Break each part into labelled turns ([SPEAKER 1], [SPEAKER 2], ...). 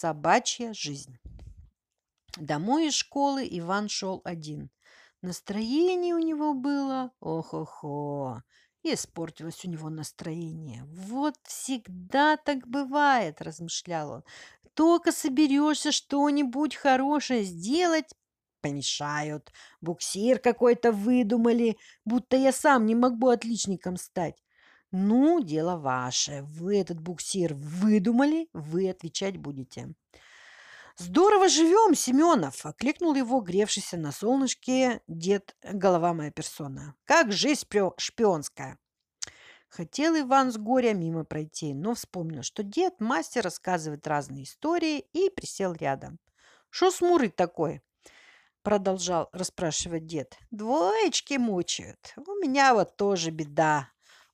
[SPEAKER 1] Собачья жизнь. Домой из школы Иван шел один. Настроение у него было ох-охо. И испортилось у него настроение. «Вот всегда так бывает», – размышлял он. «Только соберешься что-нибудь хорошее сделать, помешают. Буксир какой-то выдумали, будто я сам не могу отличником стать. Ну, дело ваше. Вы этот буксир выдумали, вы отвечать будете». «Здорово живем, Семенов!» – окликнул его гревшийся на солнышке дед, голова моя персона. «Как жизнь шпионская!» Хотел Иван с горя мимо пройти, но вспомнил, что дед мастер рассказывает разные истории и присел рядом. «Шо смурый такой?» – продолжал расспрашивать дед. «Двоечки мучают. У меня вот тоже беда.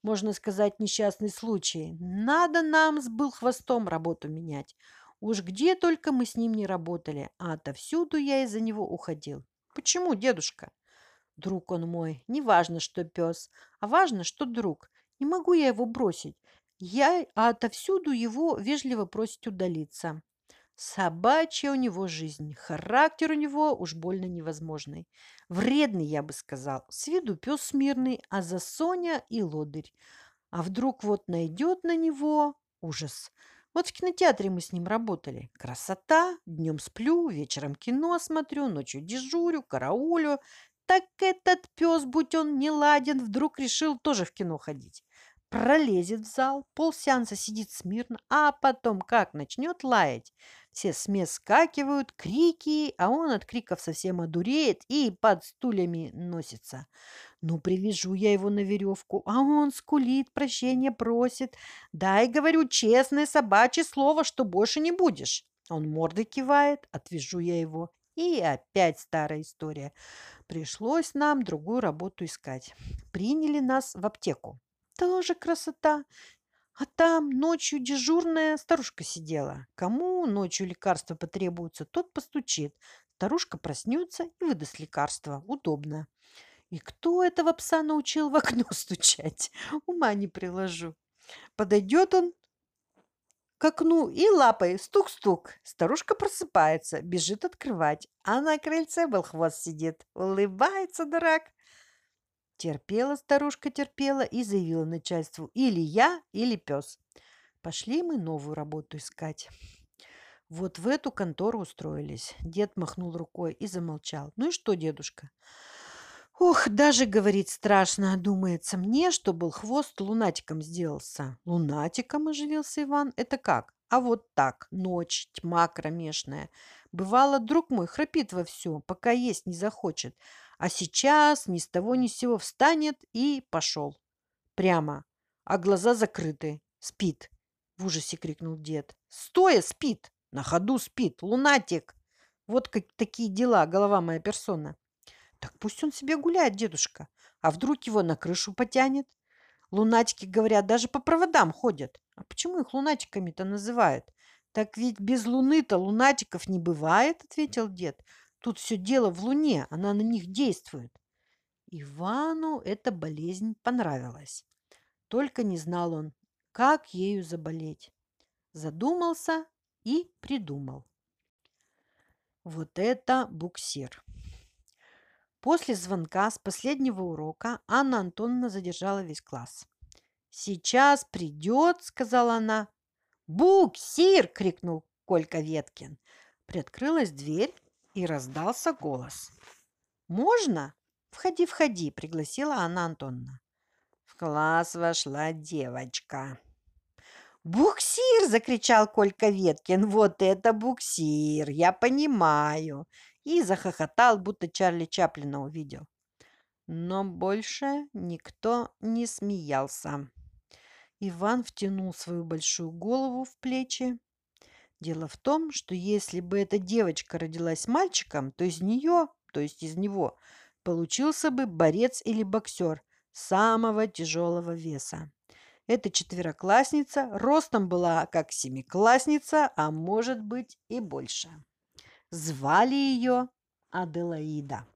[SPEAKER 1] Можно сказать, несчастный случай. Надо нам с был хвостом работу менять. Уж где только мы с ним не работали, а отовсюду я из-за него уходил. Почему, дедушка? Друг он мой, не важно, что пес, а важно, что друг. Не могу я его бросить. Я а отовсюду его вежливо просить удалиться. Собачья у него жизнь, характер у него уж больно невозможный. Вредный, я бы сказал. С виду пес смирный, а за Соня и лодырь. А вдруг вот найдет на него ужас. Вот в кинотеатре мы с ним работали. Красота. Днем сплю, вечером кино смотрю, ночью дежурю, караулю. Так этот пес, будь он не ладен, вдруг решил тоже в кино ходить. Пролезет в зал, полсеанса сидит смирно, а потом как начнет лаять. Все смес скакивают, крики, а он от криков совсем одуреет и под стульями носится. Ну, привяжу я его на веревку, а он скулит, прощения просит. Дай, говорю, честное собачье слово, что больше не будешь. Он мордой кивает, отвяжу я его. И опять старая история. Пришлось нам другую работу искать. Приняли нас в аптеку. Тоже красота. А там ночью дежурная старушка сидела. Кому ночью лекарства потребуются, тот постучит. Старушка проснется и выдаст лекарство. Удобно. И кто этого пса научил в окно стучать? Ума не приложу. Подойдет он к окну и лапой стук-стук. Старушка просыпается, бежит открывать, а на крыльце был хвост сидит. Улыбается дурак. Терпела старушка, терпела и заявила начальству или я, или пес. Пошли мы новую работу искать. Вот в эту контору устроились. Дед махнул рукой и замолчал. Ну и что, дедушка? Ох, даже, говорит, страшно, думается мне, что был хвост лунатиком сделался. Лунатиком оживился Иван? Это как? А вот так, ночь, тьма кромешная. Бывало, друг мой храпит вовсю, пока есть не захочет. А сейчас ни с того ни с сего встанет и пошел. Прямо, а глаза закрыты. Спит. В ужасе крикнул дед. Стоя спит. На ходу спит. Лунатик. Вот как такие дела, голова моя персона. Так пусть он себе гуляет, дедушка. А вдруг его на крышу потянет? Лунатики, говорят, даже по проводам ходят. А почему их лунатиками-то называют? Так ведь без луны-то лунатиков не бывает, ответил дед. Тут все дело в луне, она на них действует. Ивану эта болезнь понравилась. Только не знал он, как ею заболеть. Задумался и придумал. Вот это буксир. После звонка с последнего урока Анна Антоновна задержала весь класс. «Сейчас придет», — сказала она. «Буксир!» — крикнул Колька Веткин. Приоткрылась дверь, и раздался голос. «Можно?» «Входи, входи», — пригласила Анна Антоновна. В класс вошла девочка. «Буксир!» – закричал Колька Веткин. «Вот это буксир! Я понимаю! и захохотал, будто Чарли Чаплина увидел. Но больше никто не смеялся. Иван втянул свою большую голову в плечи. Дело в том, что если бы эта девочка родилась мальчиком, то из нее, то есть из него, получился бы борец или боксер самого тяжелого веса. Эта четвероклассница ростом была как семиклассница, а может быть и больше. Звали ее Аделаида.